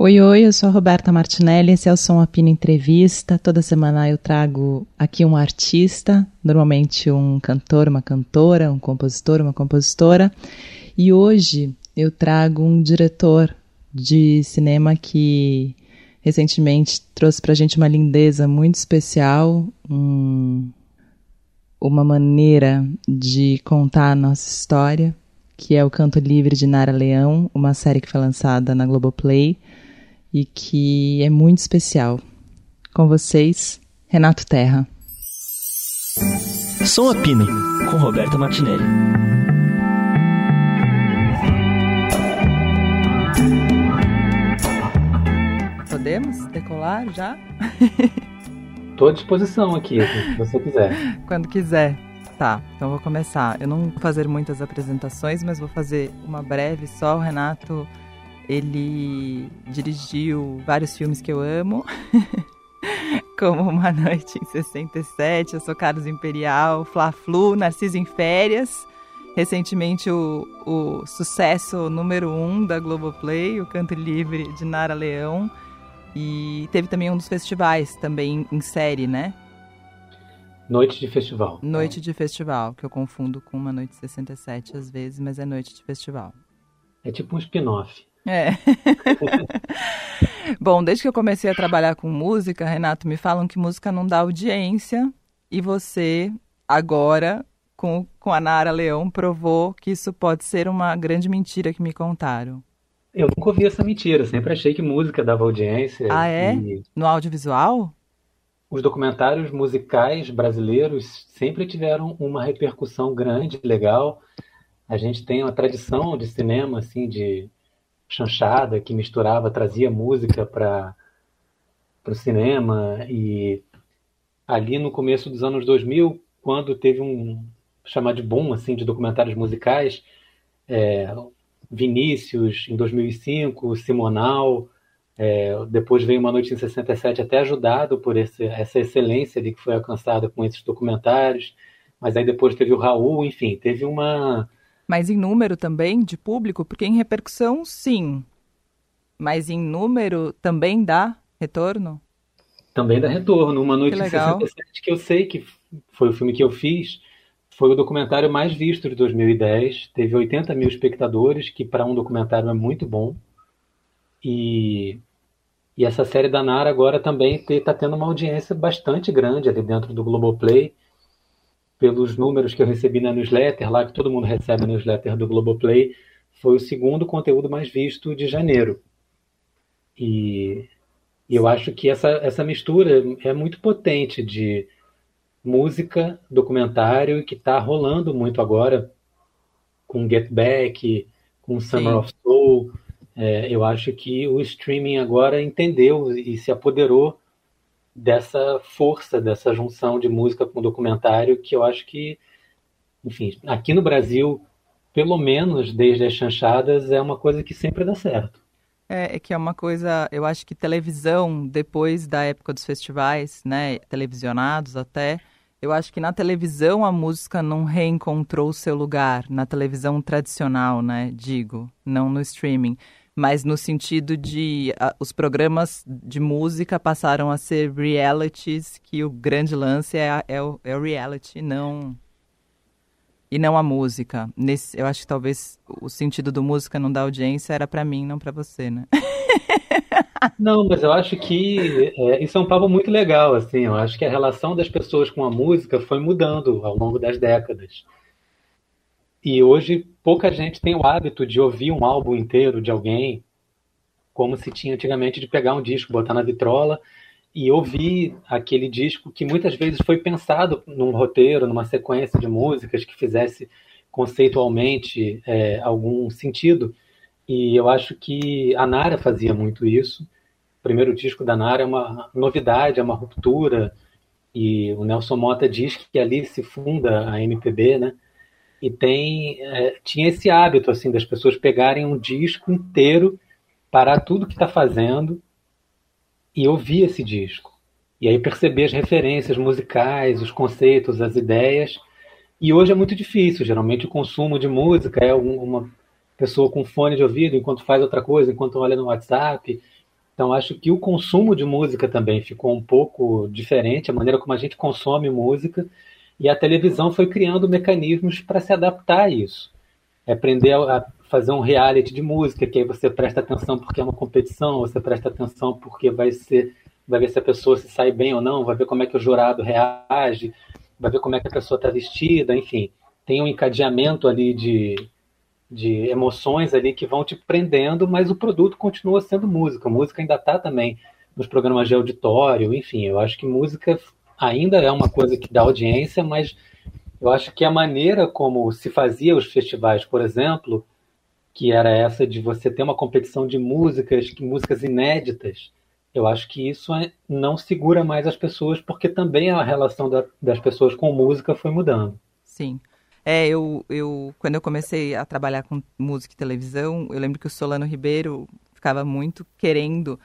Oi, oi, eu sou a Roberta Martinelli, esse é o Som Apino Entrevista. Toda semana eu trago aqui um artista, normalmente um cantor, uma cantora, um compositor, uma compositora. E hoje eu trago um diretor de cinema que recentemente trouxe pra gente uma lindeza muito especial, um, uma maneira de contar a nossa história, que é o Canto Livre de Nara Leão, uma série que foi lançada na Globoplay e que é muito especial. Com vocês, Renato Terra. Som Apino, com Roberta Martinelli. Podemos decolar já? Estou à disposição aqui, se você quiser. Quando quiser. Tá, então vou começar. Eu não vou fazer muitas apresentações, mas vou fazer uma breve só. O Renato ele dirigiu vários filmes que eu amo, como Uma Noite em 67, Eu Sou Carlos Imperial, Fla-Flu, Narciso em Férias. Recentemente, o, o sucesso número um da Globoplay, O Canto Livre de Nara Leão. E teve também um dos festivais, também em série, né? Noite de Festival. Noite de Festival, que eu confundo com Uma Noite 67 às vezes, mas é Noite de Festival. É tipo um spin-off. É. Bom, desde que eu comecei a trabalhar com música, Renato, me falam que música não dá audiência e você, agora, com, com a Nara Leão, provou que isso pode ser uma grande mentira que me contaram. Eu nunca ouvi essa mentira, sempre achei que música dava audiência. Ah, é? E... No audiovisual? Os documentários musicais brasileiros sempre tiveram uma repercussão grande, legal. A gente tem uma tradição de cinema, assim, de chanchada que misturava, trazia música para o cinema. E ali no começo dos anos 2000, quando teve um chamado de boom assim de documentários musicais, é, Vinícius em 2005, Simonal, é, depois veio Uma Noite em 67, até ajudado por esse, essa excelência de que foi alcançada com esses documentários, mas aí depois teve o Raul, enfim, teve uma mas em número também de público? Porque em repercussão, sim. Mas em número também dá retorno? Também dá retorno. Uma Noite em 67, que eu sei que foi o filme que eu fiz, foi o documentário mais visto de 2010. Teve 80 mil espectadores, que para um documentário é muito bom. E, e essa série da Nara agora também está tendo uma audiência bastante grande ali dentro do Globoplay pelos números que eu recebi na newsletter, lá que todo mundo recebe a newsletter do Globoplay, foi o segundo conteúdo mais visto de janeiro. E, e eu acho que essa, essa mistura é muito potente de música, documentário, que está rolando muito agora com Get Back, com Summer Sim. of Soul. É, eu acho que o streaming agora entendeu e se apoderou dessa força, dessa junção de música com documentário, que eu acho que, enfim, aqui no Brasil, pelo menos desde as chanchadas, é uma coisa que sempre dá certo. É, é que é uma coisa, eu acho que televisão, depois da época dos festivais, né, televisionados até, eu acho que na televisão a música não reencontrou o seu lugar, na televisão tradicional, né, digo, não no streaming mas no sentido de uh, os programas de música passaram a ser realities, que o grande lance é, é, o, é o reality, não e não a música. Nesse, eu acho que talvez o sentido do música não dar audiência era para mim, não para você, né? Não, mas eu acho que é, isso é um papo muito legal, assim. Eu acho que a relação das pessoas com a música foi mudando ao longo das décadas. E hoje pouca gente tem o hábito de ouvir um álbum inteiro de alguém, como se tinha antigamente de pegar um disco, botar na vitrola e ouvir aquele disco que muitas vezes foi pensado num roteiro, numa sequência de músicas que fizesse conceitualmente é, algum sentido. E eu acho que a Nara fazia muito isso. O primeiro disco da Nara é uma novidade, é uma ruptura. E o Nelson Mota diz que ali se funda a MPB, né? E tem é, tinha esse hábito assim das pessoas pegarem um disco inteiro, parar tudo que está fazendo e ouvir esse disco. E aí perceber as referências musicais, os conceitos, as ideias. E hoje é muito difícil. Geralmente o consumo de música é uma pessoa com fone de ouvido enquanto faz outra coisa, enquanto olha no WhatsApp. Então, acho que o consumo de música também ficou um pouco diferente, a maneira como a gente consome música, e a televisão foi criando mecanismos para se adaptar a isso. É aprender a fazer um reality de música, que aí você presta atenção porque é uma competição, você presta atenção porque vai ser, vai ver se a pessoa se sai bem ou não, vai ver como é que o jurado reage, vai ver como é que a pessoa está vestida, enfim, tem um encadeamento ali de, de emoções ali que vão te prendendo, mas o produto continua sendo música. A música ainda está também nos programas de auditório, enfim, eu acho que música ainda é uma coisa que dá audiência, mas eu acho que a maneira como se fazia os festivais, por exemplo, que era essa de você ter uma competição de músicas, músicas inéditas, eu acho que isso é, não segura mais as pessoas, porque também a relação da, das pessoas com música foi mudando. Sim. É, eu, eu, quando eu comecei a trabalhar com música e televisão, eu lembro que o Solano Ribeiro ficava muito querendo.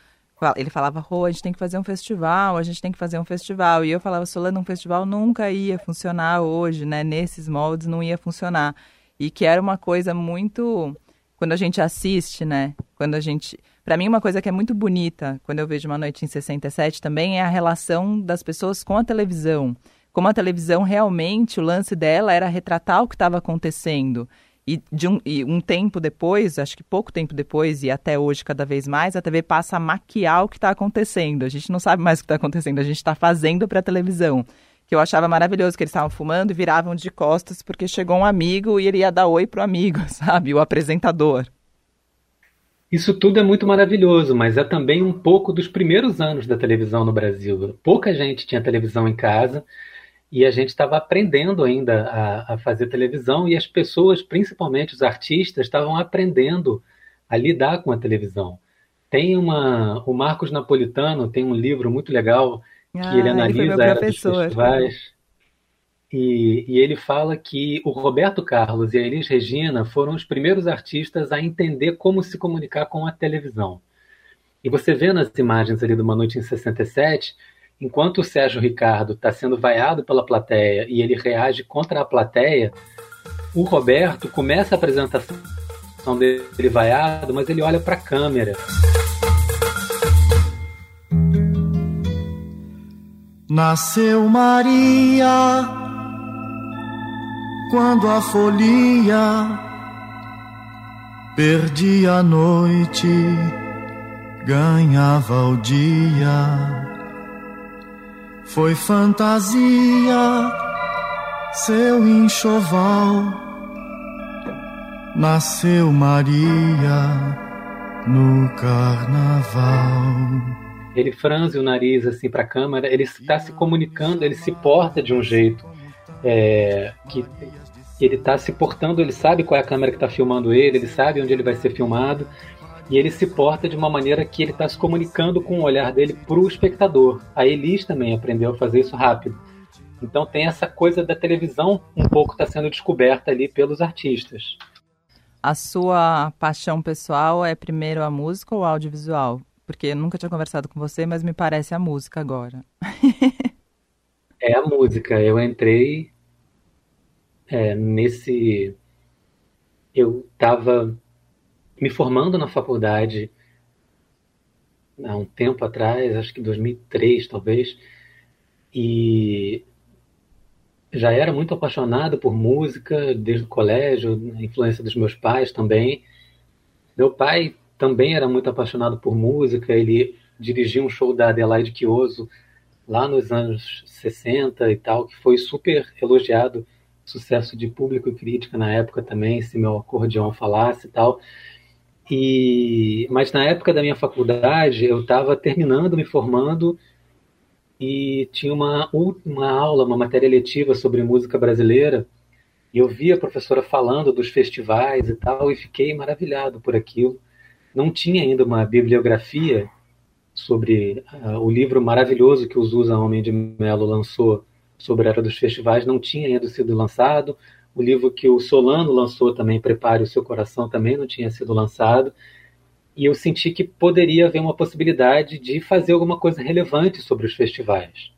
Ele falava, Rô, a gente tem que fazer um festival, a gente tem que fazer um festival. E eu falava, Solano, um festival nunca ia funcionar hoje, né? Nesses moldes não ia funcionar. E que era uma coisa muito. Quando a gente assiste, né? Quando a gente. Para mim, uma coisa que é muito bonita, quando eu vejo Uma Noite em 67 também, é a relação das pessoas com a televisão. Como a televisão realmente, o lance dela era retratar o que estava acontecendo. E, de um, e um tempo depois, acho que pouco tempo depois, e até hoje cada vez mais, a TV passa a maquiar o que está acontecendo. A gente não sabe mais o que está acontecendo, a gente está fazendo para a televisão que eu achava maravilhoso, que eles estavam fumando e viravam de costas porque chegou um amigo e ele ia dar oi pro amigo, sabe? O apresentador. Isso tudo é muito maravilhoso, mas é também um pouco dos primeiros anos da televisão no Brasil. Pouca gente tinha televisão em casa e a gente estava aprendendo ainda a, a, fazer televisão e as pessoas, principalmente os artistas, estavam aprendendo a lidar com a televisão. Tem uma, o Marcos Napolitano tem um livro muito legal que ah, ele analisa ele a era dos festivais. E, e, ele fala que o Roberto Carlos e a Elis Regina foram os primeiros artistas a entender como se comunicar com a televisão. E você vê nas imagens ali do Uma Noite em 67, enquanto o Sérgio Ricardo está sendo vaiado pela plateia e ele reage contra a plateia, o Roberto começa a apresentação dele vaiado, mas ele olha para a câmera. Nasceu Maria quando a folia perdia a noite, ganhava o dia. Foi fantasia, seu enxoval, nasceu Maria no carnaval. Ele franze o nariz assim para a câmera, ele está se comunicando, ele se porta de um jeito é, que ele está se portando, ele sabe qual é a câmera que está filmando ele, ele sabe onde ele vai ser filmado, e ele se porta de uma maneira que ele está se comunicando com o olhar dele para o espectador. A Elis também aprendeu a fazer isso rápido. Então tem essa coisa da televisão um pouco está sendo descoberta ali pelos artistas. A sua paixão pessoal é primeiro a música ou o audiovisual? Porque eu nunca tinha conversado com você, mas me parece a música agora. é a música. Eu entrei é, nesse. Eu estava me formando na faculdade há um tempo atrás, acho que 2003 talvez, e já era muito apaixonado por música desde o colégio, a influência dos meus pais também. Meu pai também era muito apaixonado por música, ele dirigia um show da Adelaide Quioso lá nos anos 60 e tal, que foi super elogiado sucesso de público e crítica na época também, se meu acordeão falasse e tal. E, mas na época da minha faculdade, eu estava terminando, me formando, e tinha uma, uma aula, uma matéria letiva sobre música brasileira, e eu vi a professora falando dos festivais e tal, e fiquei maravilhado por aquilo. Não tinha ainda uma bibliografia sobre uh, o livro maravilhoso que o Zusa Homem de Melo lançou, sobre a era dos festivais não tinha ainda sido lançado. O livro que o Solano lançou também, Prepare o Seu Coração, também não tinha sido lançado. E eu senti que poderia haver uma possibilidade de fazer alguma coisa relevante sobre os festivais.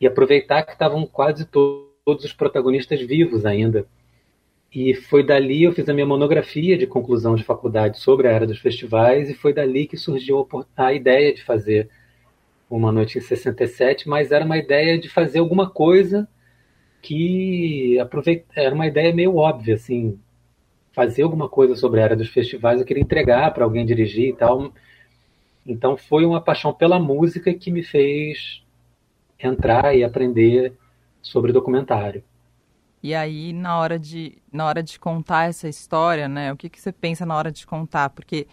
E aproveitar que estavam quase todos os protagonistas vivos ainda. E foi dali eu fiz a minha monografia de conclusão de faculdade sobre a era dos festivais e foi dali que surgiu a ideia de fazer uma noite em 67, mas era uma ideia de fazer alguma coisa que aproveita, era uma ideia meio óbvia, assim, fazer alguma coisa sobre a era dos festivais, eu queria entregar para alguém dirigir e tal. Então foi uma paixão pela música que me fez entrar e aprender sobre documentário. E aí, na hora de, na hora de contar essa história, né, o que, que você pensa na hora de contar? Porque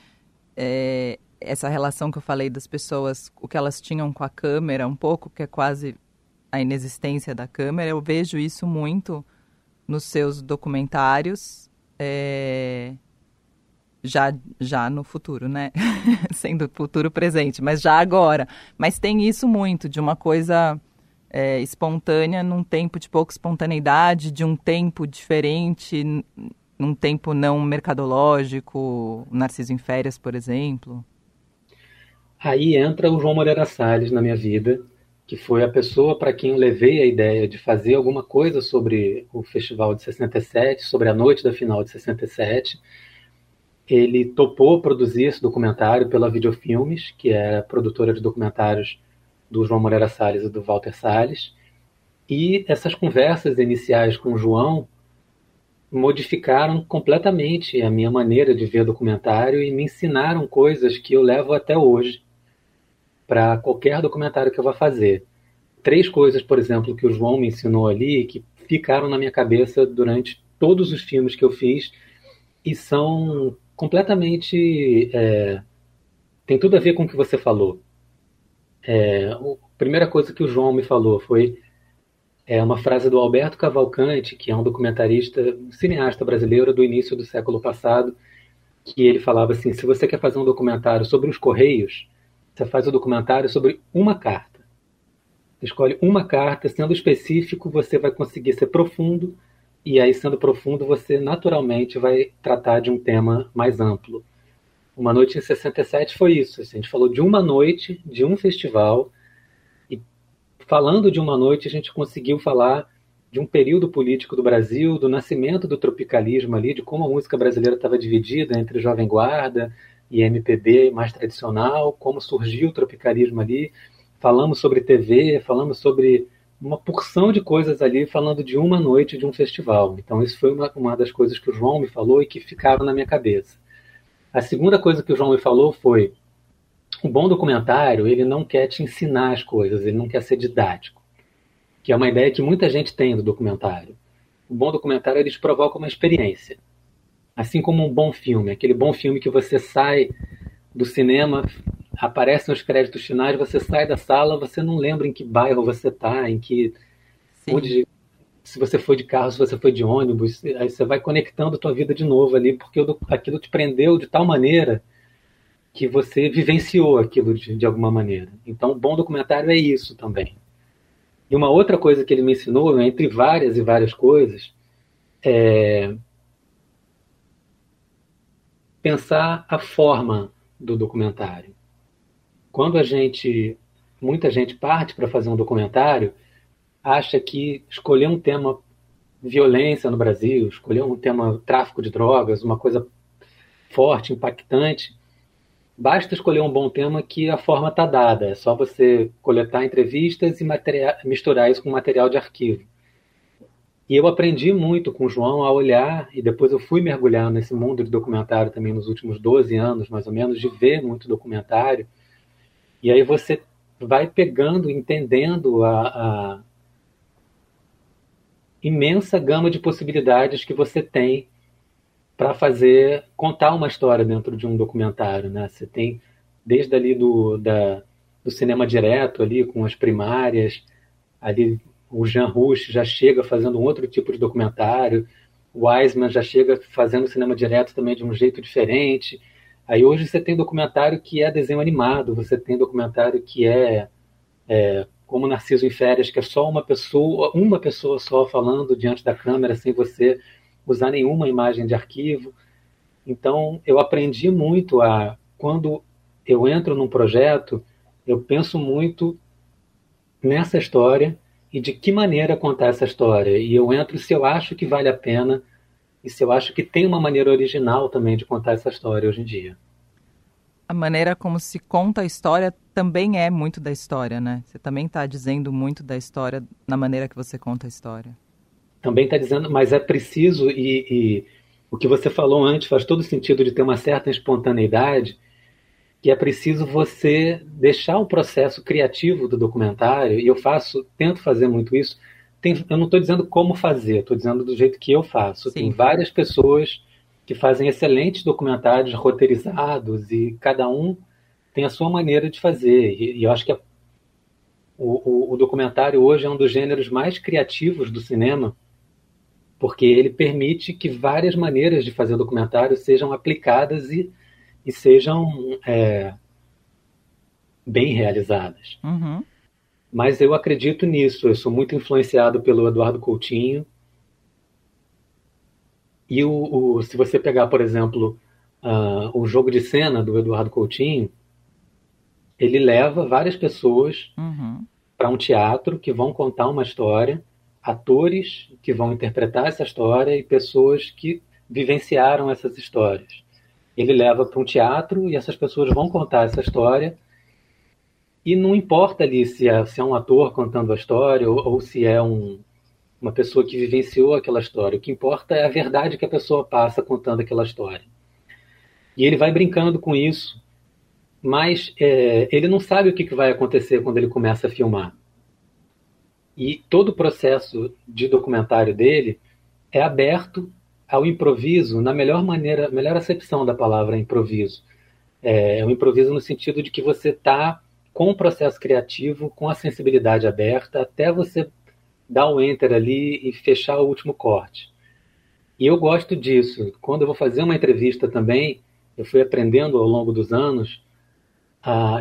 é, essa relação que eu falei das pessoas, o que elas tinham com a câmera, um pouco, que é quase a inexistência da câmera, eu vejo isso muito nos seus documentários, é, já, já no futuro, né? Sendo futuro presente, mas já agora. Mas tem isso muito, de uma coisa é, espontânea num tempo de pouca espontaneidade, de um tempo diferente, num tempo não mercadológico, Narciso em Férias, por exemplo. Aí entra o João Moreira Salles na minha vida, que foi a pessoa para quem eu levei a ideia de fazer alguma coisa sobre o festival de 67, sobre a noite da final de 67. Ele topou produzir esse documentário pela Videofilmes, que é a produtora de documentários do João Moreira Salles e do Walter Salles. E essas conversas iniciais com o João modificaram completamente a minha maneira de ver documentário e me ensinaram coisas que eu levo até hoje para qualquer documentário que eu vá fazer. Três coisas, por exemplo, que o João me ensinou ali, que ficaram na minha cabeça durante todos os filmes que eu fiz e são completamente. É, tem tudo a ver com o que você falou. É, a primeira coisa que o João me falou foi é uma frase do Alberto Cavalcante, que é um documentarista, um cineasta brasileiro do início do século passado, que ele falava assim: se você quer fazer um documentário sobre os Correios, você faz o documentário sobre uma carta. Você escolhe uma carta, sendo específico, você vai conseguir ser profundo, e aí, sendo profundo, você naturalmente vai tratar de um tema mais amplo. Uma Noite em 67 foi isso. Assim, a gente falou de uma noite, de um festival, e falando de uma noite, a gente conseguiu falar de um período político do Brasil, do nascimento do tropicalismo ali, de como a música brasileira estava dividida entre Jovem Guarda, e MPB mais tradicional, como surgiu o tropicalismo ali. Falamos sobre TV, falamos sobre uma porção de coisas ali, falando de uma noite de um festival. Então, isso foi uma, uma das coisas que o João me falou e que ficaram na minha cabeça. A segunda coisa que o João me falou foi: um bom documentário, ele não quer te ensinar as coisas, ele não quer ser didático, que é uma ideia que muita gente tem do documentário. O bom documentário te provoca uma experiência. Assim como um bom filme, aquele bom filme que você sai do cinema, aparecem os créditos finais, você sai da sala, você não lembra em que bairro você está, em que onde, se você foi de carro, se você foi de ônibus, aí você vai conectando a tua vida de novo ali, porque aquilo te prendeu de tal maneira que você vivenciou aquilo de, de alguma maneira. Então, um bom documentário é isso também. E uma outra coisa que ele me ensinou, entre várias e várias coisas, é pensar a forma do documentário. Quando a gente, muita gente parte para fazer um documentário, acha que escolher um tema violência no Brasil, escolher um tema tráfico de drogas, uma coisa forte, impactante, basta escolher um bom tema que a forma está dada. É só você coletar entrevistas e misturar isso com material de arquivo. E eu aprendi muito com o João a olhar, e depois eu fui mergulhar nesse mundo de documentário também nos últimos 12 anos, mais ou menos, de ver muito documentário. E aí você vai pegando, entendendo a, a imensa gama de possibilidades que você tem para fazer, contar uma história dentro de um documentário. Né? Você tem desde ali do, da, do cinema direto, ali com as primárias, ali o Jean Rush já chega fazendo um outro tipo de documentário, o Wiseman já chega fazendo cinema direto também de um jeito diferente. Aí hoje você tem documentário que é desenho animado, você tem documentário que é, é como Narciso em Férias, que é só uma pessoa, uma pessoa só falando diante da câmera, sem você usar nenhuma imagem de arquivo. Então, eu aprendi muito a, quando eu entro num projeto, eu penso muito nessa história e de que maneira contar essa história. E eu entro se eu acho que vale a pena e se eu acho que tem uma maneira original também de contar essa história hoje em dia. A maneira como se conta a história também é muito da história, né? Você também está dizendo muito da história na maneira que você conta a história. Também está dizendo, mas é preciso, e, e o que você falou antes faz todo sentido de ter uma certa espontaneidade, que é preciso você deixar o processo criativo do documentário, e eu faço, tento fazer muito isso. Tem, eu não estou dizendo como fazer, estou dizendo do jeito que eu faço. Sim. Tem várias pessoas que fazem excelentes documentários roteirizados e cada um tem a sua maneira de fazer. E, e eu acho que a, o, o, o documentário hoje é um dos gêneros mais criativos do cinema, porque ele permite que várias maneiras de fazer documentário sejam aplicadas e e sejam é, bem realizadas. Uhum. Mas eu acredito nisso, eu sou muito influenciado pelo Eduardo Coutinho. E o, o se você pegar, por exemplo, uh, o jogo de cena do Eduardo Coutinho, ele leva várias pessoas uhum. para um teatro que vão contar uma história, atores que vão interpretar essa história e pessoas que vivenciaram essas histórias ele leva para um teatro e essas pessoas vão contar essa história. E não importa ali se é, se é um ator contando a história ou, ou se é um, uma pessoa que vivenciou aquela história. O que importa é a verdade que a pessoa passa contando aquela história. E ele vai brincando com isso, mas é, ele não sabe o que, que vai acontecer quando ele começa a filmar. E todo o processo de documentário dele é aberto ao improviso na melhor maneira, melhor acepção da palavra improviso. É, é um improviso no sentido de que você está com o processo criativo, com a sensibilidade aberta, até você dar o enter ali e fechar o último corte. E eu gosto disso. Quando eu vou fazer uma entrevista também, eu fui aprendendo ao longo dos anos,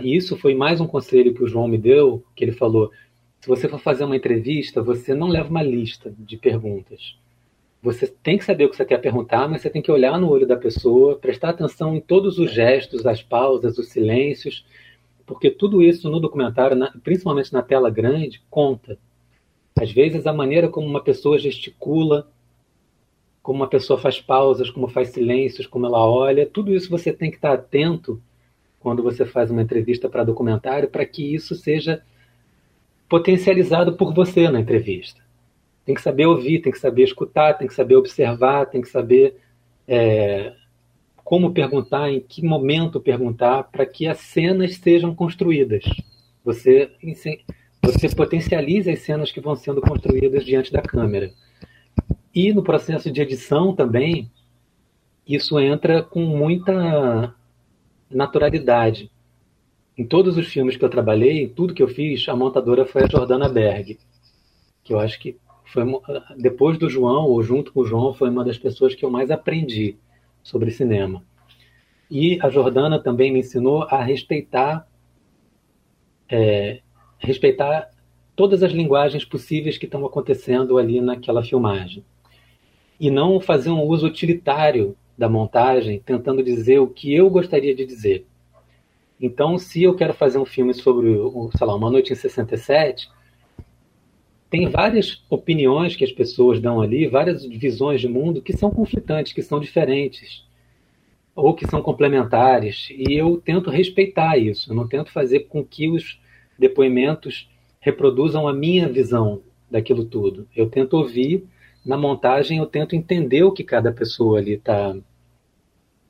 e isso foi mais um conselho que o João me deu, que ele falou, se você for fazer uma entrevista, você não leva uma lista de perguntas. Você tem que saber o que você quer perguntar, mas você tem que olhar no olho da pessoa, prestar atenção em todos os gestos, as pausas, os silêncios, porque tudo isso no documentário, principalmente na tela grande, conta. Às vezes a maneira como uma pessoa gesticula, como uma pessoa faz pausas, como faz silêncios, como ela olha, tudo isso você tem que estar atento quando você faz uma entrevista para documentário, para que isso seja potencializado por você na entrevista tem que saber ouvir, tem que saber escutar, tem que saber observar, tem que saber é, como perguntar, em que momento perguntar, para que as cenas sejam construídas. Você, você potencializa as cenas que vão sendo construídas diante da câmera. E no processo de edição também, isso entra com muita naturalidade. Em todos os filmes que eu trabalhei, tudo que eu fiz, a montadora foi a Jordana Berg, que eu acho que foi depois do João ou junto com o João foi uma das pessoas que eu mais aprendi sobre cinema. E a Jordana também me ensinou a respeitar é, respeitar todas as linguagens possíveis que estão acontecendo ali naquela filmagem e não fazer um uso utilitário da montagem, tentando dizer o que eu gostaria de dizer. Então, se eu quero fazer um filme sobre, sei lá, Uma Noite em 67, tem várias opiniões que as pessoas dão ali, várias visões de mundo que são conflitantes, que são diferentes ou que são complementares. E eu tento respeitar isso. Eu não tento fazer com que os depoimentos reproduzam a minha visão daquilo tudo. Eu tento ouvir na montagem, eu tento entender o que cada pessoa ali está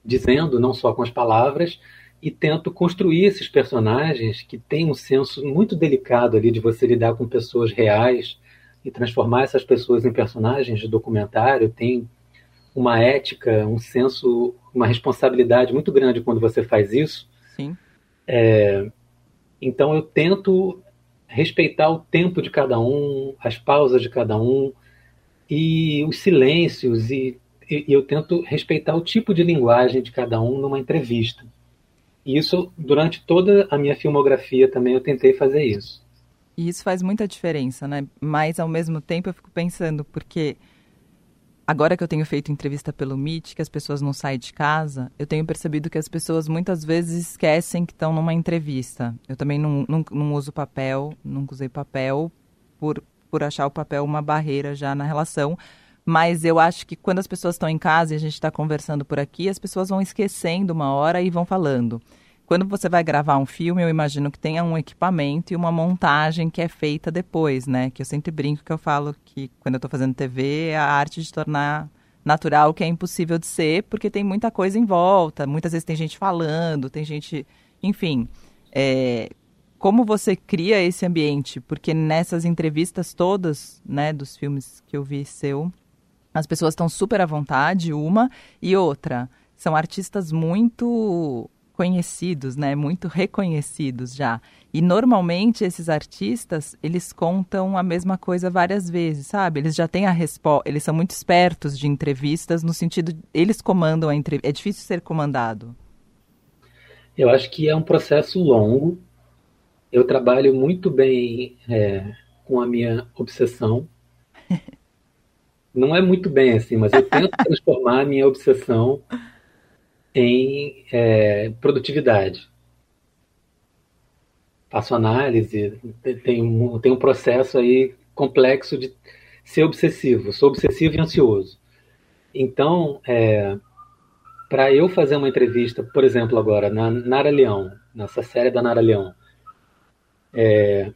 dizendo, não só com as palavras, e tento construir esses personagens que têm um senso muito delicado ali de você lidar com pessoas reais e transformar essas pessoas em personagens de documentário tem uma ética, um senso, uma responsabilidade muito grande quando você faz isso. Sim. É, então eu tento respeitar o tempo de cada um, as pausas de cada um e os silêncios e, e eu tento respeitar o tipo de linguagem de cada um numa entrevista. E isso, durante toda a minha filmografia também, eu tentei fazer isso. E isso faz muita diferença, né? Mas, ao mesmo tempo, eu fico pensando, porque agora que eu tenho feito entrevista pelo Meet, que as pessoas não saem de casa, eu tenho percebido que as pessoas muitas vezes esquecem que estão numa entrevista. Eu também não, não, não uso papel, nunca usei papel, por, por achar o papel uma barreira já na relação. Mas eu acho que quando as pessoas estão em casa e a gente está conversando por aqui, as pessoas vão esquecendo uma hora e vão falando. Quando você vai gravar um filme, eu imagino que tenha um equipamento e uma montagem que é feita depois, né? Que eu sempre brinco que eu falo que quando eu estou fazendo TV é a arte de tornar natural que é impossível de ser, porque tem muita coisa em volta. Muitas vezes tem gente falando, tem gente. Enfim. É, como você cria esse ambiente? Porque nessas entrevistas todas, né, dos filmes que eu vi seu, as pessoas estão super à vontade, uma, e outra, são artistas muito conhecidos, né, muito reconhecidos já. E normalmente esses artistas, eles contam a mesma coisa várias vezes, sabe? Eles já têm a resposta, eles são muito espertos de entrevistas no sentido eles comandam a entrevista. É difícil ser comandado. Eu acho que é um processo longo. Eu trabalho muito bem é, com a minha obsessão. Não é muito bem assim, mas eu tento transformar a minha obsessão em é, produtividade. Faço análise, tem um, tem um processo aí complexo de ser obsessivo. Sou obsessivo e ansioso. Então, é, para eu fazer uma entrevista, por exemplo, agora, na Nara Leão, nessa série da Nara Leão, é,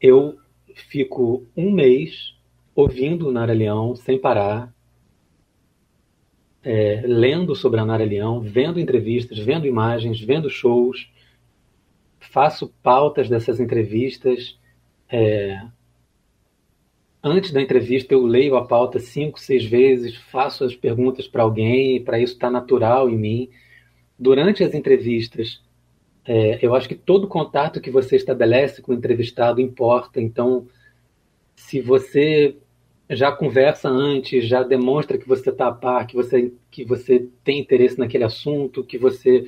eu fico um mês ouvindo Nara Leão sem parar, é, lendo sobre a Nara Leão, vendo entrevistas, vendo imagens, vendo shows, faço pautas dessas entrevistas. É, antes da entrevista, eu leio a pauta cinco, seis vezes, faço as perguntas para alguém, para isso estar tá natural em mim. Durante as entrevistas, é, eu acho que todo contato que você estabelece com o entrevistado importa. Então, se você já conversa antes, já demonstra que você está a par, que você, que você tem interesse naquele assunto, que você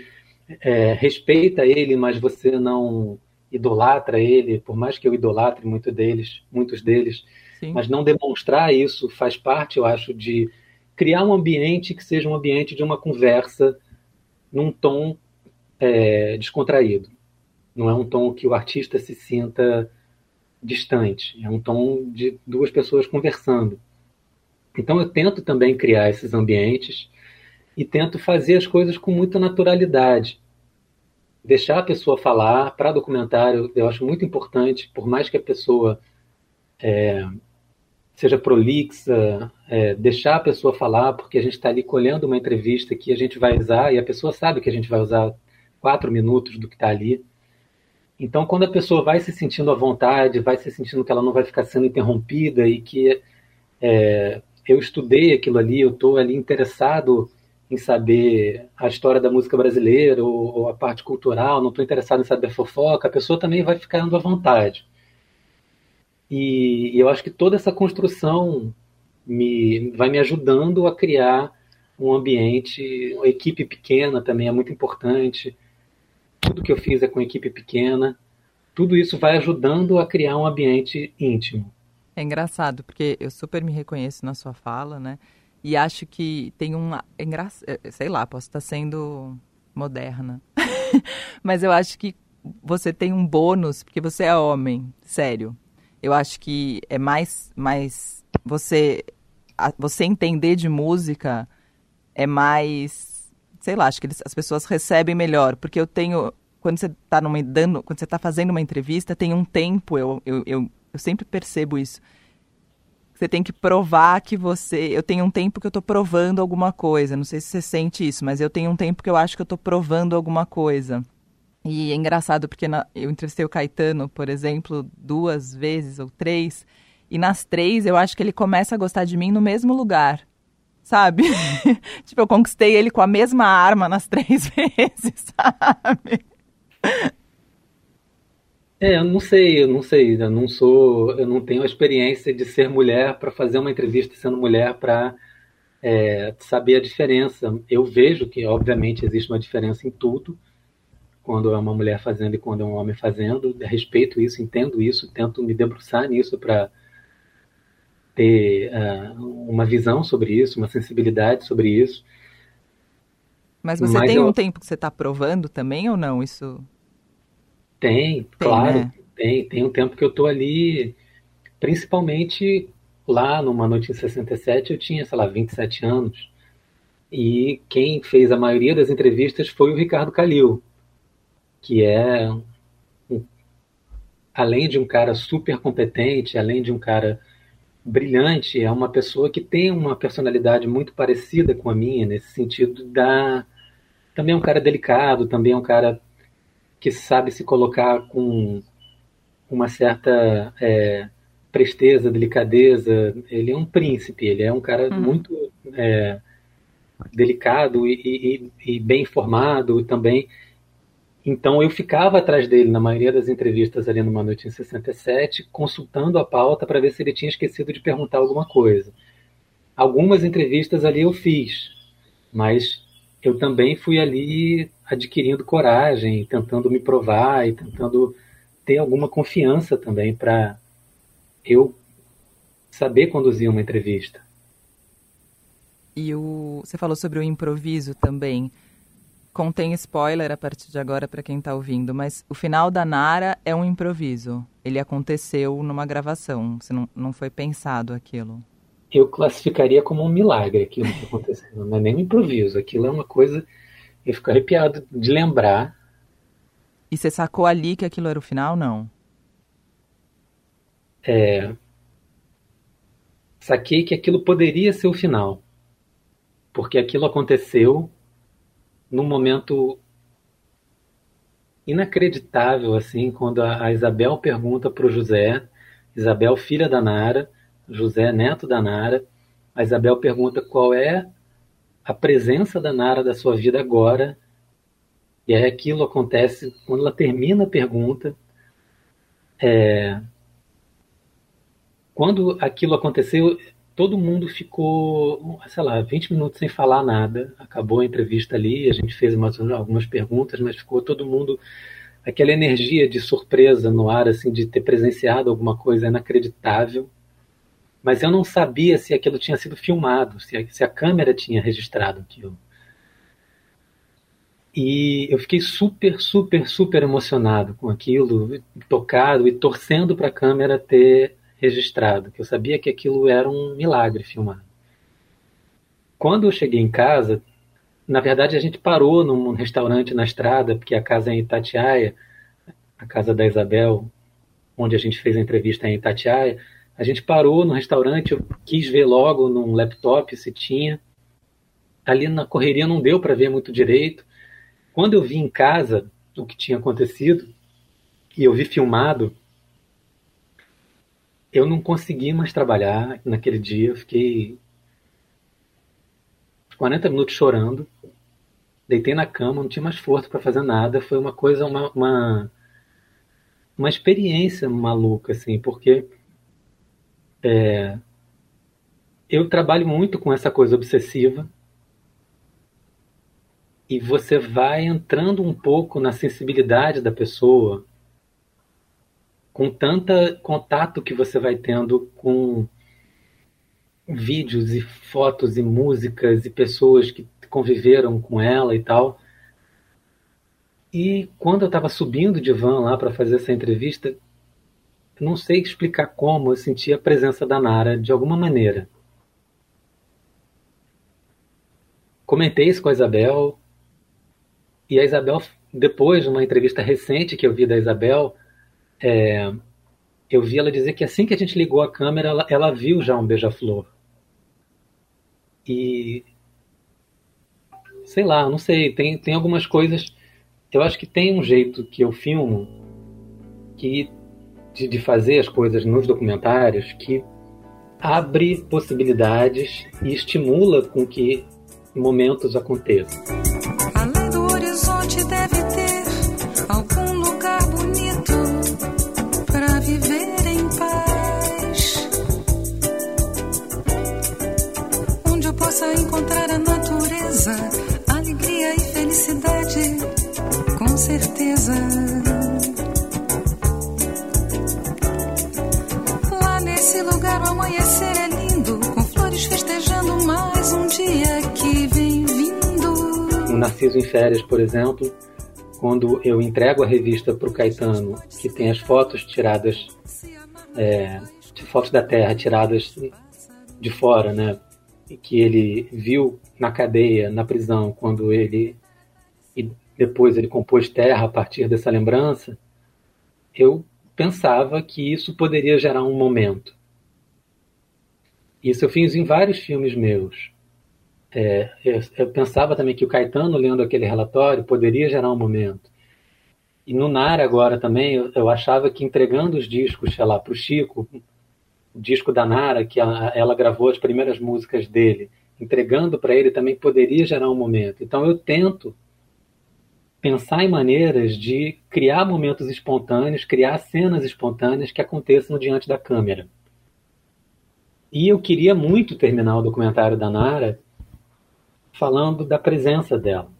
é, respeita ele, mas você não idolatra ele, por mais que eu idolatre muito deles, muitos deles, Sim. mas não demonstrar isso faz parte, eu acho, de criar um ambiente que seja um ambiente de uma conversa num tom é, descontraído. Não é um tom que o artista se sinta distante, é um tom de duas pessoas conversando. Então eu tento também criar esses ambientes e tento fazer as coisas com muita naturalidade. Deixar a pessoa falar, para documentário eu acho muito importante, por mais que a pessoa é, seja prolixa, é, deixar a pessoa falar, porque a gente está ali colhendo uma entrevista que a gente vai usar e a pessoa sabe que a gente vai usar quatro minutos do que está ali. Então, quando a pessoa vai se sentindo à vontade, vai se sentindo que ela não vai ficar sendo interrompida e que é, eu estudei aquilo ali, eu estou ali interessado em saber a história da música brasileira ou, ou a parte cultural, não estou interessado em saber fofoca, a pessoa também vai ficando à vontade. E, e eu acho que toda essa construção me, vai me ajudando a criar um ambiente, uma equipe pequena também é muito importante tudo que eu fiz é com equipe pequena. Tudo isso vai ajudando a criar um ambiente íntimo. É engraçado, porque eu super me reconheço na sua fala, né? E acho que tem um. É engra... É, sei lá, posso estar sendo moderna. Mas eu acho que você tem um bônus, porque você é homem, sério. Eu acho que é mais. mais você, você entender de música é mais sei lá, acho que eles, as pessoas recebem melhor, porque eu tenho quando você está dando, quando você está fazendo uma entrevista, tem um tempo, eu, eu, eu, eu sempre percebo isso. Você tem que provar que você. Eu tenho um tempo que eu estou provando alguma coisa. Não sei se você sente isso, mas eu tenho um tempo que eu acho que eu estou provando alguma coisa. E é engraçado porque na, eu entrevistei o Caetano, por exemplo, duas vezes ou três. E nas três eu acho que ele começa a gostar de mim no mesmo lugar sabe? tipo, eu conquistei ele com a mesma arma nas três vezes, sabe? É, eu não sei, eu não sei, eu não sou, eu não tenho a experiência de ser mulher para fazer uma entrevista sendo mulher para é, saber a diferença. Eu vejo que, obviamente, existe uma diferença em tudo, quando é uma mulher fazendo e quando é um homem fazendo. Respeito isso, entendo isso, tento me debruçar nisso para ter uh, uma visão sobre isso, uma sensibilidade sobre isso. Mas você Mas tem eu... um tempo que você está provando também ou não? Isso tem, tem claro, né? tem. Tem um tempo que eu estou ali, principalmente lá numa noite em 67 eu tinha, sei lá, 27 anos. E quem fez a maioria das entrevistas foi o Ricardo Calil, que é, um, além de um cara super competente, além de um cara brilhante, é uma pessoa que tem uma personalidade muito parecida com a minha, nesse sentido da. Também é um cara delicado, também é um cara que sabe se colocar com uma certa é, presteza, delicadeza. Ele é um príncipe, ele é um cara uhum. muito é, delicado e, e, e, bem informado também. Então eu ficava atrás dele na maioria das entrevistas ali numa noite em 67, consultando a pauta para ver se ele tinha esquecido de perguntar alguma coisa. Algumas entrevistas ali eu fiz, mas eu também fui ali adquirindo coragem, tentando me provar e tentando ter alguma confiança também para eu saber conduzir uma entrevista. E o, você falou sobre o improviso também. Contém spoiler a partir de agora para quem está ouvindo, mas o final da Nara é um improviso. Ele aconteceu numa gravação, você não, não foi pensado aquilo. Eu classificaria como um milagre aquilo que aconteceu. Não é nem um improviso, aquilo é uma coisa. Eu fico arrepiado de lembrar. E você sacou ali que aquilo era o final? Não. É, saquei que aquilo poderia ser o final, porque aquilo aconteceu num momento inacreditável, assim, quando a, Isabel pergunta para o José, Isabel, filha da Nara, José, neto da Nara, a Isabel pergunta qual é a presença da Nara da sua vida agora, e aí aquilo acontece quando ela termina a pergunta, é, quando aquilo aconteceu, todo mundo ficou, sei lá, 20 minutos sem falar nada. Acabou a entrevista ali, a gente fez umas, algumas perguntas, mas ficou todo mundo aquela energia de surpresa no ar, assim, de ter presenciado alguma coisa inacreditável. Mas eu não sabia se aquilo tinha sido filmado, se a, se a câmera tinha registrado aquilo. E eu fiquei super, super, super emocionado com aquilo, tocado e torcendo para a câmera ter registrado, que eu sabia que aquilo era um milagre filmado. Quando eu cheguei em casa, na verdade a gente parou num restaurante na estrada, porque a casa é em Itatiaia, a casa da Isabel, onde a gente fez a entrevista em Itatiaia, a gente parou no restaurante, eu quis ver logo num laptop se tinha. Ali na correria não deu para ver muito direito. Quando eu vi em casa o que tinha acontecido, e eu vi filmado, eu não consegui mais trabalhar naquele dia. Eu fiquei 40 minutos chorando. Deitei na cama, não tinha mais força para fazer nada. Foi uma coisa, uma, uma, uma experiência maluca, assim, porque é, eu trabalho muito com essa coisa obsessiva e você vai entrando um pouco na sensibilidade da pessoa com tanta contato que você vai tendo com vídeos e fotos e músicas e pessoas que conviveram com ela e tal. E quando eu estava subindo de van lá para fazer essa entrevista, não sei explicar como eu senti a presença da Nara de alguma maneira. Comentei isso com a Isabel e a Isabel, depois de uma entrevista recente que eu vi da Isabel, é, eu vi ela dizer que assim que a gente ligou a câmera, ela, ela viu já um beija-flor. E. Sei lá, não sei, tem, tem algumas coisas. Eu acho que tem um jeito que eu filmo que, de, de fazer as coisas nos documentários que abre possibilidades e estimula com que momentos aconteçam. encontrar certeza. Lá nesse lugar o amanhecer é lindo, com flores festejando mais um dia que vem vindo. O Narciso em Férias, por exemplo, quando eu entrego a revista para o Caetano, que tem as fotos tiradas é, fotos da Terra tiradas de fora, né? Que ele viu na cadeia, na prisão, quando ele depois ele compôs Terra a partir dessa lembrança. Eu pensava que isso poderia gerar um momento. Isso eu fiz em vários filmes meus. É, eu, eu, pensava também que o Caetano, lendo aquele relatório, poderia gerar um momento. E no Nara agora também, eu, eu achava que entregando os discos, sei lá, para o Chico, o disco da Nara, que ela, ela gravou as primeiras músicas dele, entregando para ele também poderia gerar um momento. Então eu tento pensar em maneiras de criar momentos espontâneos, criar cenas espontâneas que aconteçam diante da câmera. E eu queria muito terminar o documentário da Nara falando da presença dela.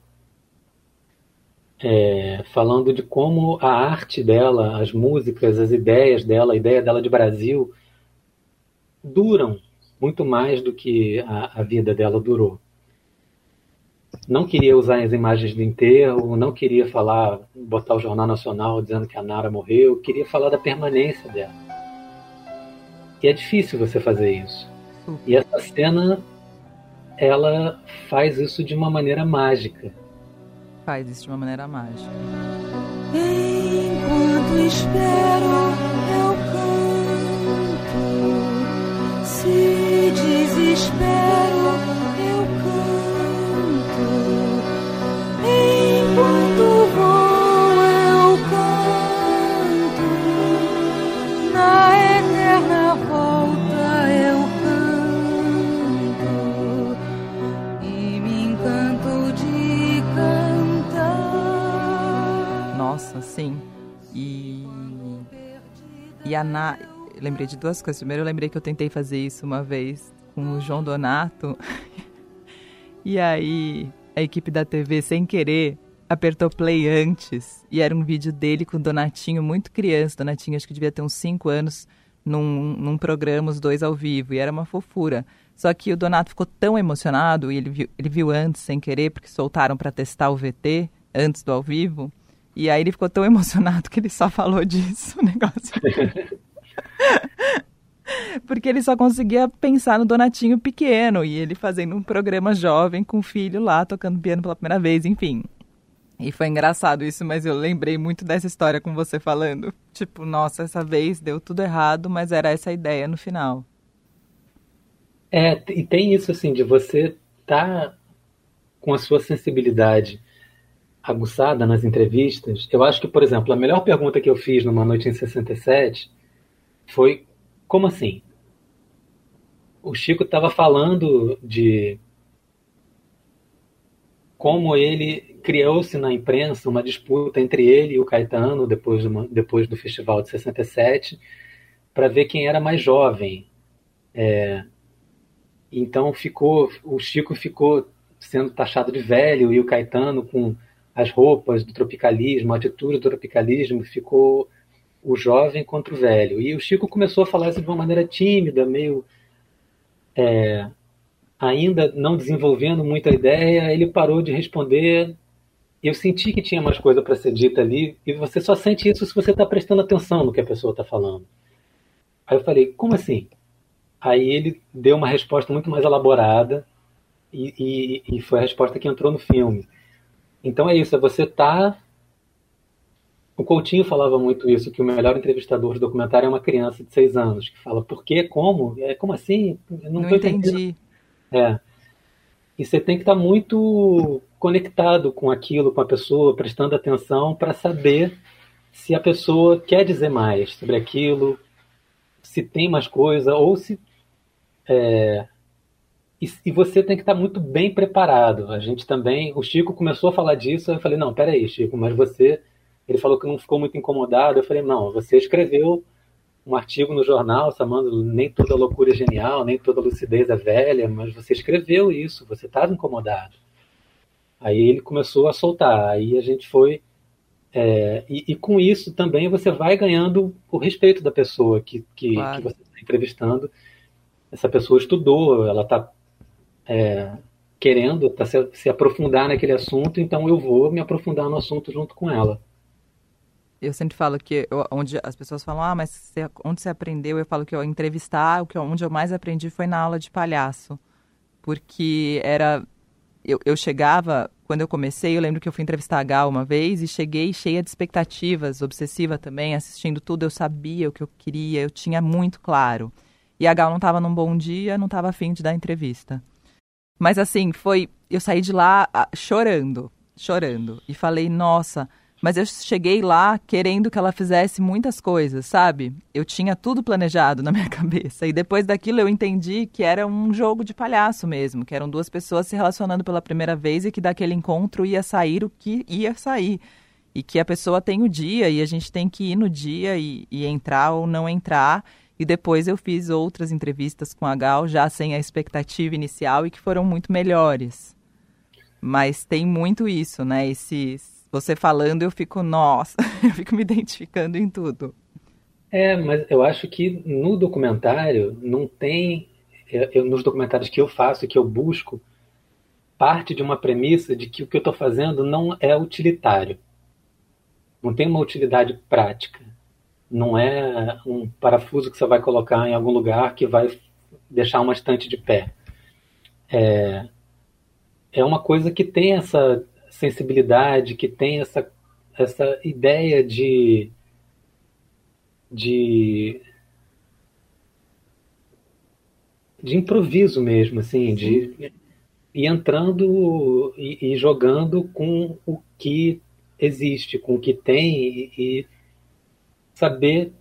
É, falando de como a arte dela, as músicas, as ideias dela, a ideia dela de Brasil, duram muito mais do que a, a vida dela durou não queria usar as imagens do enterro, não queria falar, botar o Jornal Nacional dizendo que a Nara morreu, queria falar da permanência dela. E é difícil você fazer isso. E essa cena, ela faz isso de uma maneira mágica. Faz isso de uma maneira mágica. Enquanto espero, eu canto. Se desespero, E a Na... Lembrei de duas coisas. Primeiro, eu lembrei que eu tentei fazer isso uma vez com o João Donato. e aí, a equipe da TV, sem querer, apertou play antes. E era um vídeo dele com o Donatinho, muito criança. Donatinho, acho que devia ter uns 5 anos, num, num programa, os dois ao vivo. E era uma fofura. Só que o Donato ficou tão emocionado, e ele viu, ele viu antes, sem querer, porque soltaram para testar o VT antes do ao vivo. E aí ele ficou tão emocionado que ele só falou disso, o negócio. Porque ele só conseguia pensar no Donatinho pequeno e ele fazendo um programa jovem com o filho lá tocando piano pela primeira vez, enfim. E foi engraçado isso, mas eu lembrei muito dessa história com você falando. Tipo, nossa, essa vez deu tudo errado, mas era essa a ideia no final. É, e tem isso assim, de você tá com a sua sensibilidade aguçada nas entrevistas, eu acho que, por exemplo, a melhor pergunta que eu fiz numa noite em 67 foi: como assim? O Chico estava falando de como ele criou-se na imprensa uma disputa entre ele e o Caetano depois, do, depois do festival de 67 para ver quem era mais jovem. É, então ficou, o Chico ficou sendo taxado de velho e o Caetano com as roupas do tropicalismo, a atitude do tropicalismo, ficou o jovem contra o velho. E o Chico começou a falar isso de uma maneira tímida, meio. É, ainda não desenvolvendo muita ideia, ele parou de responder. Eu senti que tinha mais coisa para ser dita ali, e você só sente isso se você está prestando atenção no que a pessoa está falando. Aí eu falei, como assim? Aí ele deu uma resposta muito mais elaborada, e, e, e foi a resposta que entrou no filme. Então é isso, é você tá. O Coutinho falava muito isso, que o melhor entrevistador de documentário é uma criança de seis anos, que fala, por quê? Como? É, como assim? Eu não, não entendi. Entendendo. É. E você tem que estar tá muito conectado com aquilo, com a pessoa, prestando atenção para saber se a pessoa quer dizer mais sobre aquilo, se tem mais coisa, ou se é, e, e, você tem que estar muito bem preparado. A gente também, o Chico começou a falar disso, eu falei, não, peraí, Chico, mas você, ele falou que não ficou muito incomodado, eu falei, não, você escreveu um artigo no jornal chamando nem toda loucura é genial, nem toda lucidez é velha, mas você escreveu isso, você estava incomodado. Aí ele começou a soltar, aí a gente foi. É, e, e, com isso também você vai ganhando o respeito da pessoa que, que, claro. que você está entrevistando. Essa pessoa estudou, ela está é, querendo tá, se, se, aprofundar naquele assunto, então eu vou me aprofundar no assunto junto com ela. eu sempre falo que eu, onde as pessoas falam, ah, mas você, onde você aprendeu? Eu falo que eu entrevistar, o que onde eu mais aprendi foi na aula de palhaço, porque era eu, eu chegava quando eu comecei, eu lembro que eu fui entrevistar a Gal uma vez e cheguei cheia de expectativas, obsessiva também, assistindo tudo, eu sabia o que eu queria, eu tinha muito claro. E a Gal não estava num bom dia, não estava afim de dar entrevista. Mas assim, foi. Eu saí de lá chorando, chorando. E falei, nossa, mas eu cheguei lá querendo que ela fizesse muitas coisas, sabe? Eu tinha tudo planejado na minha cabeça. E depois daquilo eu entendi que era um jogo de palhaço mesmo, que eram duas pessoas se relacionando pela primeira vez e que daquele encontro ia sair o que ia sair. E que a pessoa tem o dia e a gente tem que ir no dia e, e entrar ou não entrar. E depois eu fiz outras entrevistas com a Gal, já sem a expectativa inicial e que foram muito melhores. Mas tem muito isso, né? Esses você falando, eu fico, nossa, eu fico me identificando em tudo. É, mas eu acho que no documentário não tem. Eu, nos documentários que eu faço, que eu busco, parte de uma premissa de que o que eu estou fazendo não é utilitário. Não tem uma utilidade prática. Não é um parafuso que você vai colocar em algum lugar que vai deixar uma estante de pé. É, é uma coisa que tem essa sensibilidade, que tem essa, essa ideia de, de, de improviso mesmo, assim, de ir entrando e, e, jogando com o que existe, com o que tem e, e saber,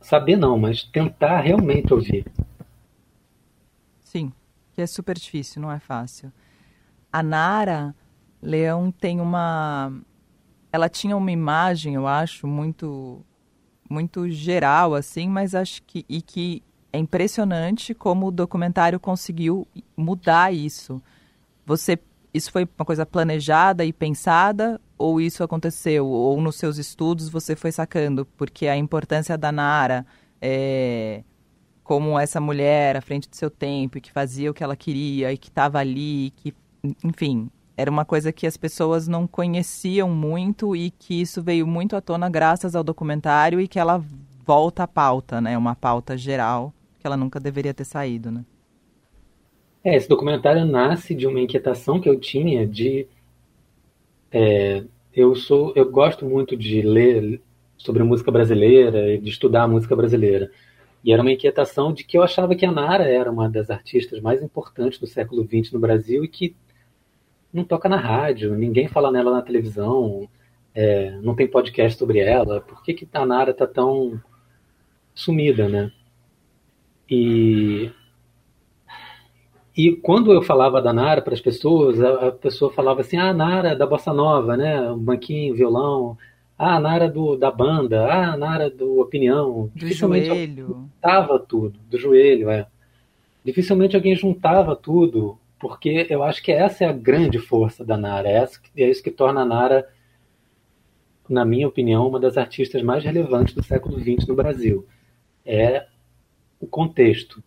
saber não, mas tentar realmente ouvir. Sim, que é super difícil, não é fácil. A Nara, Leão tem uma. Ela tinha uma imagem, eu acho, muito muito geral, assim, mas acho que. E que é impressionante como o documentário conseguiu mudar isso. Você. Isso foi uma coisa planejada e pensada, ou isso aconteceu? Ou nos seus estudos você foi sacando? Porque a importância da Nara é, como essa mulher à frente do seu tempo, que fazia o que ela queria e que estava ali, que, enfim, era uma coisa que as pessoas não conheciam muito e que isso veio muito à tona graças ao documentário e que ela volta à pauta, né? Uma pauta geral que ela nunca deveria ter saído, né? É, esse documentário nasce de uma inquietação que eu tinha de é, eu sou eu gosto muito de ler sobre música brasileira e de estudar música brasileira e era uma inquietação de que eu achava que a Nara era uma das artistas mais importantes do século XX no Brasil e que não toca na rádio, ninguém fala nela na televisão, é, não tem podcast sobre ela. Por que, que a Nara tá tão sumida, né? E, e quando eu falava da Nara para as pessoas, a, a, pessoa falava assim: ah, Nara é da bossa nova, né? O banquinho, violão. Ah, Nara do, da banda. Ah, Nara do opinião. Do joelho. Juntava tudo, do joelho, é. Dificilmente alguém juntava tudo porque eu acho que essa é a grande força da Nara, é, é isso que torna a Nara, na minha opinião, uma das artistas mais relevantes do século XX no Brasil. É o contexto.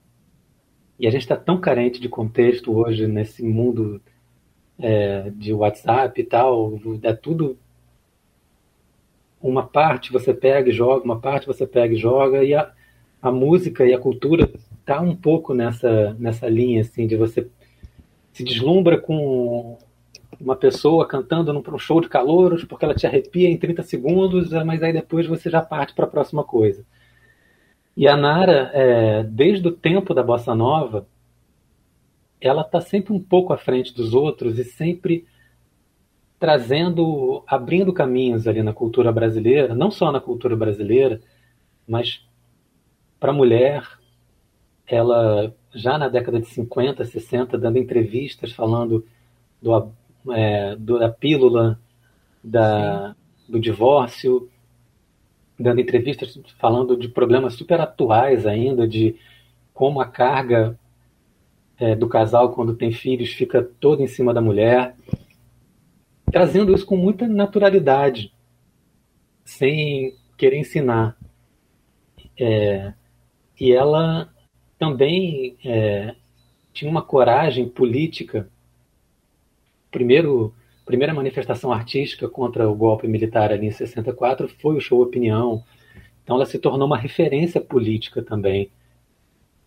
E a gente está tão carente de contexto hoje nesse mundo é, de WhatsApp e tal, é tudo uma parte você pega e joga, uma parte você pega e joga, e a, a música e a cultura tá um pouco nessa, nessa linha assim de você se deslumbra com uma pessoa cantando num um show de calouros porque ela te arrepia em 30 segundos, mas aí depois você já parte para a próxima coisa. E a Nara, é, desde o tempo da bossa nova, ela está sempre um pouco à frente dos outros e sempre trazendo, abrindo caminhos ali na cultura brasileira, não só na cultura brasileira, mas para a mulher, ela já na década de 50, 60, dando entrevistas falando do, é, do da pílula, da, do divórcio, dando entrevistas falando de problemas super atuais ainda, de como a carga é, do casal quando tem filhos fica toda em cima da mulher, trazendo isso com muita naturalidade, sem querer ensinar. É, e ela também é, tinha uma coragem política. Primeiro primeira manifestação artística contra o golpe militar ali em 64 foi o show Opinião. Então ela se tornou uma referência política também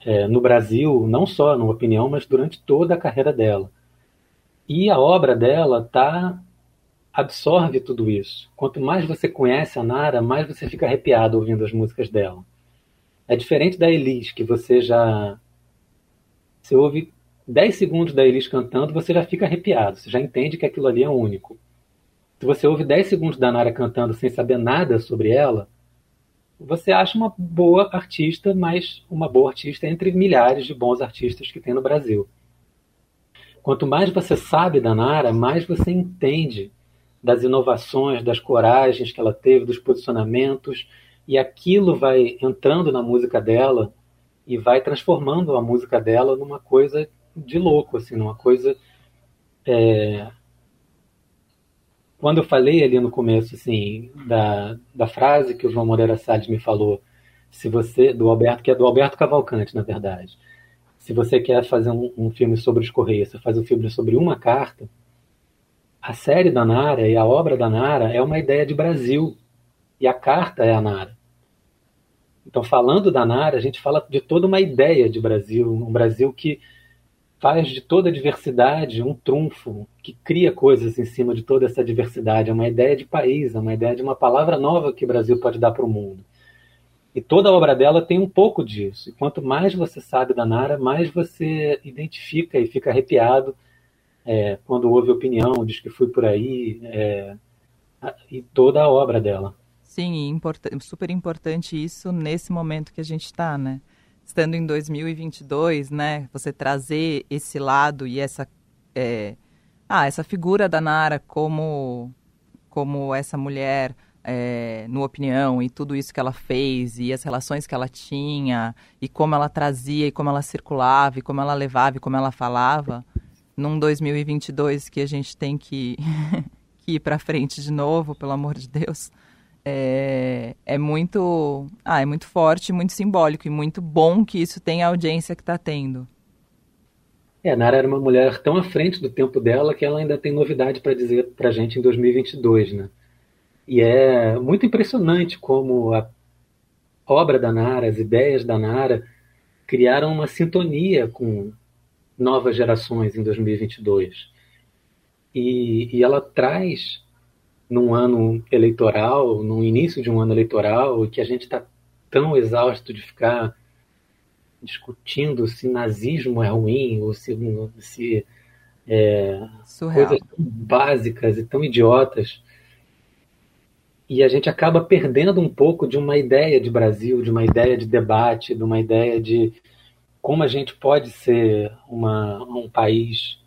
é, no Brasil, não só no Opinião, mas durante toda a carreira dela. E a obra dela tá absorve tudo isso. Quanto mais você conhece a Nara, mais você fica arrepiado ouvindo as músicas dela. É diferente da Elis, que você já você ouve 10 segundos da Elis cantando, você já fica arrepiado, você já entende que aquilo ali é único. Se você ouve 10 segundos da Nara cantando sem saber nada sobre ela, você acha uma boa artista, mas uma boa artista entre milhares de bons artistas que tem no Brasil. Quanto mais você sabe da Nara, mais você entende das inovações, das coragens que ela teve, dos posicionamentos, e aquilo vai entrando na música dela e vai transformando a música dela numa coisa de louco, assim, numa coisa. É... Quando eu falei ali no começo, assim, da, da frase que o João Moreira Salles me falou, se você, do Alberto, que é do Alberto Cavalcante, na verdade, se você quer fazer um, um filme sobre os Correios, você faz um filme sobre uma carta, a série da Nara e a obra da Nara é uma ideia de Brasil, e a carta é a Nara. Então, falando da Nara, a gente fala de toda uma ideia de Brasil, um Brasil que faz de toda a diversidade um trunfo, que cria coisas em cima de toda essa diversidade. É uma ideia de país, é uma ideia de uma palavra nova que o Brasil pode dar para o mundo. E toda a obra dela tem um pouco disso. E quanto mais você sabe da Nara, mais você identifica e fica arrepiado é, quando ouve opinião, diz que fui por aí, é, e toda a obra dela. Sim, import super importante isso nesse momento que a gente está, né? Estando em 2022, né, você trazer esse lado e essa, é, ah, essa figura da Nara como, como essa mulher é, no opinião e tudo isso que ela fez e as relações que ela tinha e como ela trazia e como ela circulava e como ela levava e como ela falava num 2022 que a gente tem que, que ir para frente de novo, pelo amor de Deus é, é muito, ah, é muito forte, muito simbólico e muito bom que isso tenha a audiência que está tendo. É, Nara era uma mulher tão à frente do tempo dela que ela ainda tem novidade para dizer para a gente em 2022, né? E é muito impressionante como a obra da Nara, as ideias da Nara criaram uma sintonia com novas gerações em 2022. E, e ela traz num ano eleitoral, no início de um ano eleitoral, que a gente está tão exausto de ficar discutindo se nazismo é ruim ou se, se é, coisas tão básicas e tão idiotas. E a gente acaba perdendo um pouco de uma ideia de Brasil, de uma ideia de debate, de uma ideia de como a gente pode ser uma, um país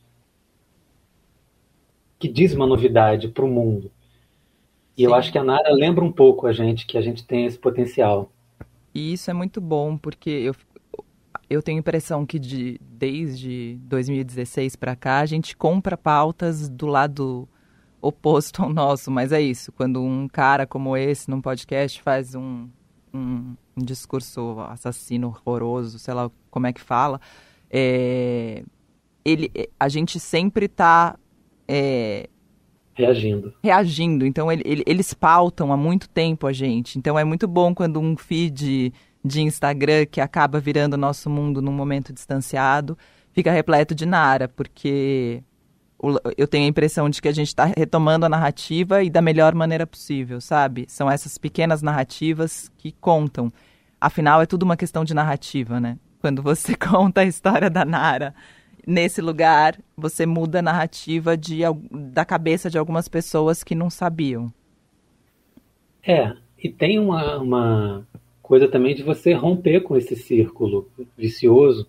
que diz uma novidade para o mundo. E Sim. eu acho que a Nara lembra um pouco a gente que a gente tem esse potencial. E isso é muito bom, porque eu, eu tenho a impressão que de, desde 2016 para cá a gente compra pautas do lado oposto ao nosso, mas é isso. Quando um cara como esse num podcast faz um, um, um discurso assassino horroroso, sei lá como é que fala, é, ele, a gente sempre está é, reagindo. Reagindo. Então, ele, ele, eles pautam há muito tempo a gente. Então, é muito bom quando um feed de Instagram, que acaba virando nosso mundo num momento distanciado, fica repleto de Nara, porque eu tenho a impressão de que a gente está retomando a narrativa e da melhor maneira possível, sabe? São essas pequenas narrativas que contam. Afinal, é tudo uma questão de narrativa, né? Quando você conta a história da Nara nesse lugar você muda a narrativa de, da cabeça de algumas pessoas que não sabiam. É, e tem uma, uma coisa também de você romper com esse círculo vicioso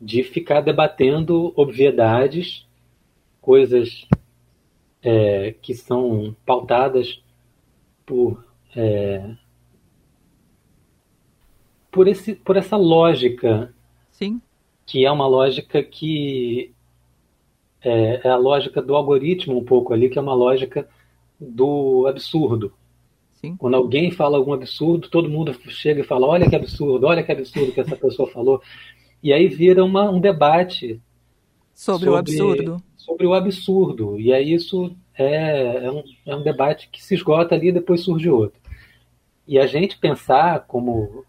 de ficar debatendo obviedades, coisas é, que são pautadas por é, por, esse, por essa lógica Sim que é uma lógica que é, é, a lógica do algoritmo um pouco ali, que é uma lógica do absurdo. Sim. Quando alguém fala algum absurdo, todo mundo chega e fala: olha que absurdo, olha que absurdo que essa pessoa falou. E aí vira uma, um debate sobre, sobre, o absurdo. sobre o absurdo. E aí isso é, é, um, é um debate que se esgota ali e depois surge outro. E a gente pensar como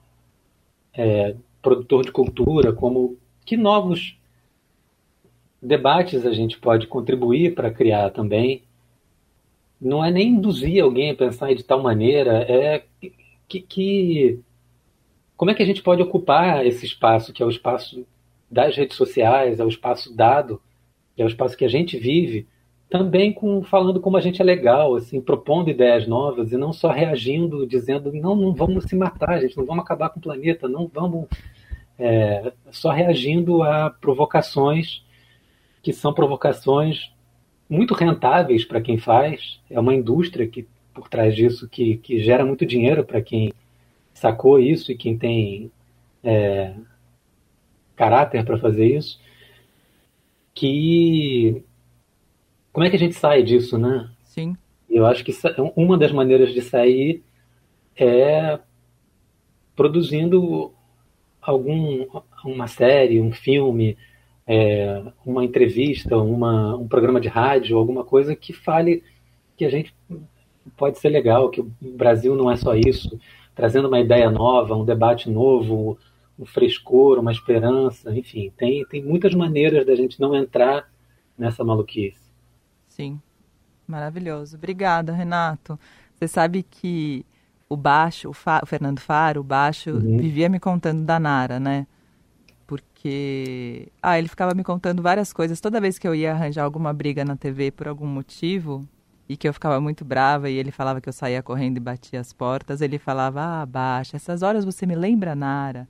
é, produtor de cultura, como que novos debates a gente pode contribuir para criar também. Não é nem induzir alguém a pensar de tal maneira, é que, que como é que a gente pode ocupar esse espaço, que é o espaço das redes sociais, é o espaço dado, é o espaço que a gente vive, também com falando como a gente é legal, assim, propondo ideias novas e não só reagindo, dizendo não, não vamos se matar, gente, não vamos acabar com o planeta, não vamos é, só reagindo a provocações que são provocações muito rentáveis para quem faz. É uma indústria que por trás disso que, que gera muito dinheiro para quem sacou isso e quem tem é, caráter para fazer isso. Que como é que a gente sai disso, né? Sim. Eu acho que uma das maneiras de sair é produzindo algum uma série, um filme, é, uma entrevista, uma, um programa de rádio, alguma coisa que fale que a gente pode ser legal, que o Brasil não é só isso, trazendo uma ideia nova, um debate novo, um frescor, uma esperança, enfim, tem, tem muitas maneiras da gente não entrar nessa maluquice. Sim, maravilhoso. Obrigada, Renato. Você sabe que o Baixo, o, Fa, o Fernando Faro, o Baixo, uhum. vivia me contando da Nara, né? Porque. Ah, ele ficava me contando várias coisas. Toda vez que eu ia arranjar alguma briga na TV por algum motivo, e que eu ficava muito brava, e ele falava que eu saía correndo e batia as portas, ele falava: Ah, Baixa, essas horas você me lembra Nara.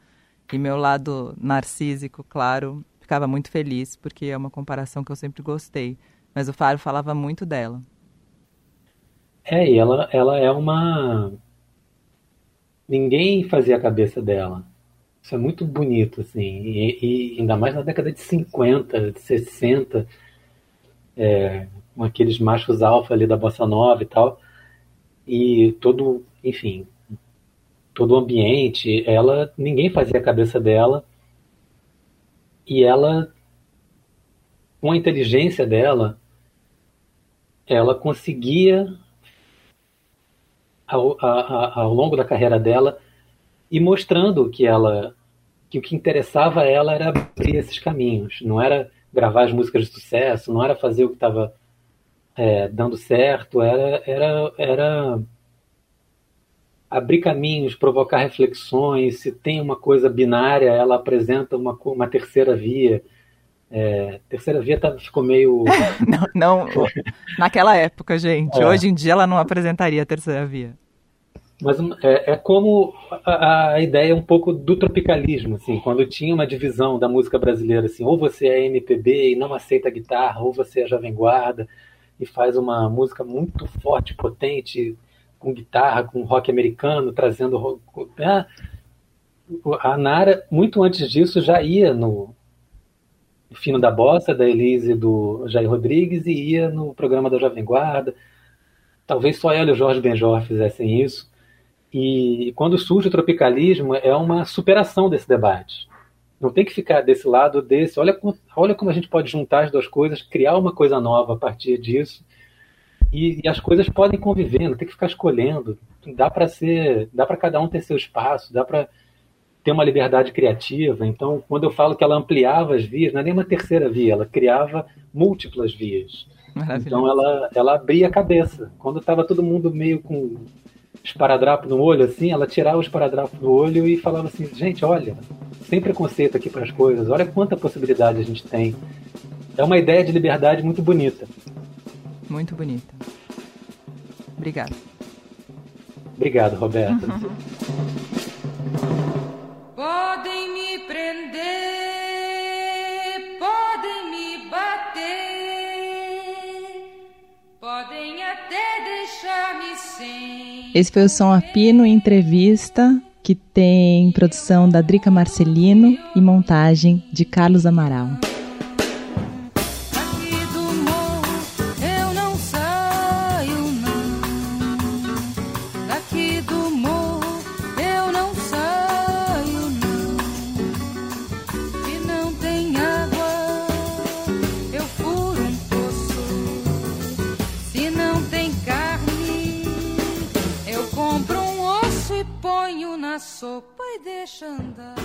E meu lado narcísico, claro, ficava muito feliz, porque é uma comparação que eu sempre gostei. Mas o Faro falava muito dela. É, e ela, ela é uma. Ninguém fazia a cabeça dela. Isso é muito bonito, assim. E, e ainda mais na década de 50, de 60, é, com aqueles machos alfa ali da Bossa Nova e tal. E todo, enfim, todo o ambiente, ela. Ninguém fazia a cabeça dela. E ela, com a inteligência dela, ela conseguia, ao, a, ao longo da carreira dela, ir mostrando que ela que o que interessava a ela era abrir esses caminhos, não era gravar as músicas de sucesso, não era fazer o que estava é, dando certo, era, era, era abrir caminhos, provocar reflexões. Se tem uma coisa binária, ela apresenta uma, uma terceira via. É, terceira via tá, ficou meio. não, não, naquela época, gente. É. Hoje em dia ela não apresentaria a terceira via. Mas é, é como a, a, ideia um pouco do tropicalismo, assim, quando tinha uma divisão da música brasileira, assim, ou você é MPB e não aceita guitarra, ou você é Jovem Guarda e faz uma música muito forte, potente, com guitarra, com rock americano, trazendo. Rock, é, a Nara, muito antes disso, já ia no, Fino da Bossa, da Elise e do Jair Rodrigues, e ia no programa da Jovem Guarda. Talvez só ela e o Jorge Benjor fizessem isso. E quando surge o tropicalismo, é uma superação desse debate. Não tem que ficar desse lado desse. Olha, olha como a gente pode juntar as duas coisas, criar uma coisa nova a partir disso. E, e as coisas podem conviver, não tem que ficar escolhendo. Dá para ser, dá para cada um ter seu espaço, dá para ter uma liberdade criativa. Então, quando eu falo que ela ampliava as vias, não é nem uma terceira via, ela criava múltiplas vias. Então, ela, ela abria a cabeça. Quando estava todo mundo meio com esparadrapo no olho, assim, ela tirava o esparadrapo do olho e falava assim: gente, olha, sem preconceito aqui para as coisas, olha quanta possibilidade a gente tem. É uma ideia de liberdade muito bonita. Muito bonita. Obrigada. Obrigado, Roberta. Podem me prender, podem me bater, podem até deixar-me sem. Esse foi o Som Apino Entrevista, que tem produção da Drica Marcelino e montagem de Carlos Amaral. sopa e deixa andar.